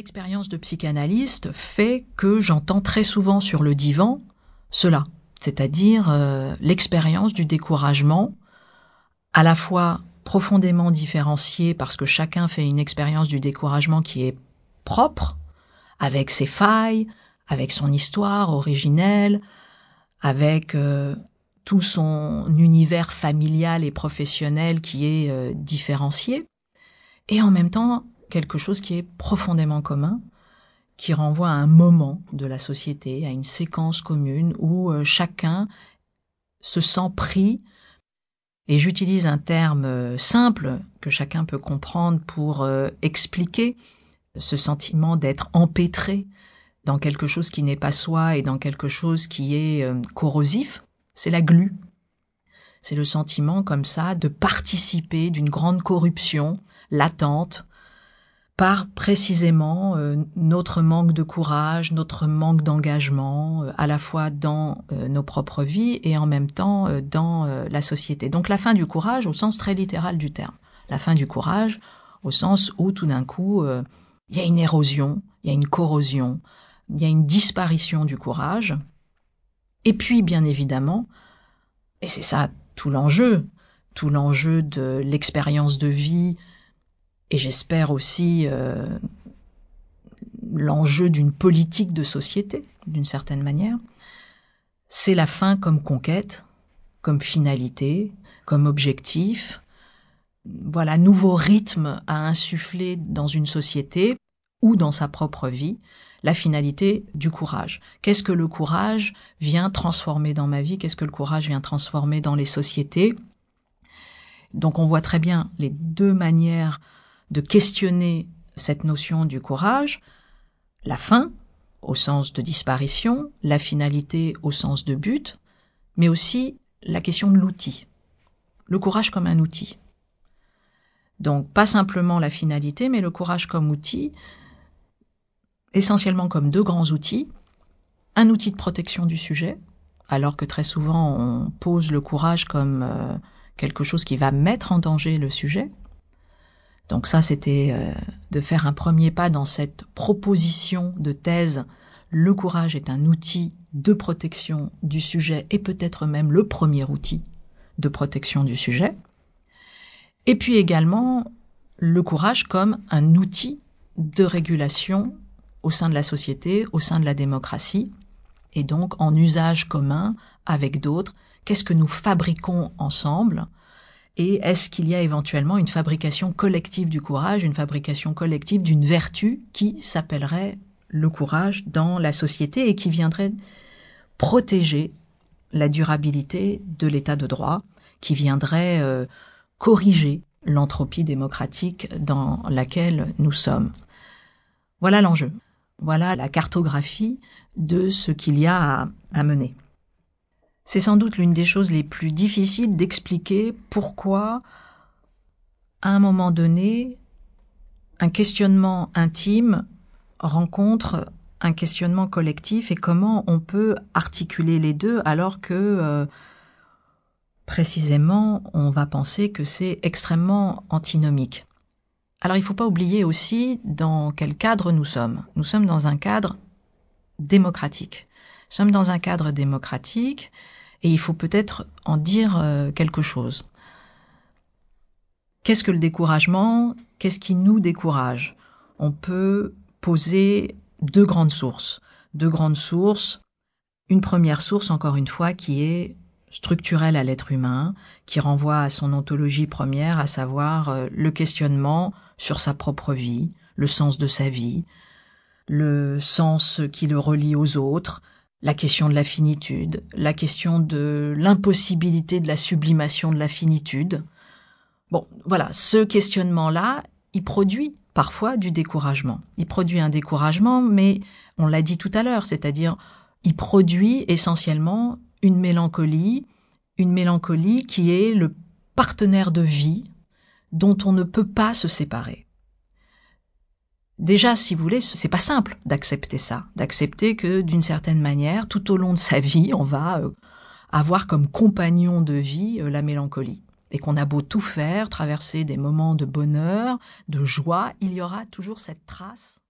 expérience de psychanalyste fait que j'entends très souvent sur le divan cela, c'est-à-dire euh, l'expérience du découragement, à la fois profondément différenciée parce que chacun fait une expérience du découragement qui est propre, avec ses failles, avec son histoire originelle, avec euh, tout son univers familial et professionnel qui est euh, différencié, et en même temps quelque chose qui est profondément commun, qui renvoie à un moment de la société, à une séquence commune où euh, chacun se sent pris, et j'utilise un terme euh, simple que chacun peut comprendre pour euh, expliquer ce sentiment d'être empêtré dans quelque chose qui n'est pas soi et dans quelque chose qui est corrosif, c'est la glu. C'est le sentiment comme ça de participer d'une grande corruption latente par précisément euh, notre manque de courage, notre manque d'engagement, euh, à la fois dans euh, nos propres vies et en même temps dans la société. Donc la fin du courage au sens très littéral du terme. La fin du courage au sens où tout d'un coup il y a une érosion, il y a une corrosion, il y a une disparition du courage. Et puis bien évidemment, et c'est ça tout l'enjeu, tout l'enjeu de l'expérience de vie, et j'espère aussi euh, l'enjeu d'une politique de société, d'une certaine manière, c'est la fin comme conquête, comme finalité, comme objectif, voilà, nouveau rythme à insuffler dans une société ou dans sa propre vie, la finalité du courage. Qu'est-ce que le courage vient transformer dans ma vie? Qu'est-ce que le courage vient transformer dans les sociétés? Donc on voit très bien les deux manières de questionner cette notion du courage, la fin au sens de disparition, la finalité au sens de but, mais aussi la question de l'outil. Le courage comme un outil. Donc pas simplement la finalité, mais le courage comme outil, essentiellement comme deux grands outils. Un outil de protection du sujet, alors que très souvent on pose le courage comme euh, quelque chose qui va mettre en danger le sujet, donc ça, c'était euh, de faire un premier pas dans cette proposition de thèse. Le courage est un outil de protection du sujet et peut-être même le premier outil de protection du sujet. Et puis également le courage comme un outil de régulation au sein de la société, au sein de la démocratie, et donc en usage commun avec d'autres. Qu'est-ce que nous fabriquons ensemble? Et est-ce qu'il y a éventuellement une fabrication collective du courage, une fabrication collective d'une vertu qui s'appellerait le courage dans la société et qui viendrait protéger la durabilité de l'état de droit, qui viendrait euh, corriger l'entropie démocratique dans laquelle nous sommes? Voilà l'enjeu. Voilà la cartographie de ce qu'il y a à mener. C'est sans doute l'une des choses les plus difficiles d'expliquer pourquoi, à un moment donné, un questionnement intime rencontre un questionnement collectif et comment on peut articuler les deux alors que euh, précisément on va penser que c'est extrêmement antinomique. Alors il ne faut pas oublier aussi dans quel cadre nous sommes. Nous sommes dans un cadre démocratique. Nous sommes dans un cadre démocratique et il faut peut-être en dire euh, quelque chose. Qu'est-ce que le découragement? Qu'est-ce qui nous décourage? On peut poser deux grandes sources. Deux grandes sources. Une première source, encore une fois, qui est structurelle à l'être humain, qui renvoie à son ontologie première, à savoir euh, le questionnement sur sa propre vie, le sens de sa vie, le sens qui le relie aux autres, la question de la finitude, la question de l'impossibilité de la sublimation de la finitude. Bon, voilà, ce questionnement-là, il produit parfois du découragement. Il produit un découragement, mais on l'a dit tout à l'heure, c'est-à-dire il produit essentiellement une mélancolie, une mélancolie qui est le partenaire de vie dont on ne peut pas se séparer. Déjà, si vous voulez, c'est pas simple d'accepter ça, d'accepter que d'une certaine manière, tout au long de sa vie, on va euh, avoir comme compagnon de vie euh, la mélancolie. Et qu'on a beau tout faire, traverser des moments de bonheur, de joie, il y aura toujours cette trace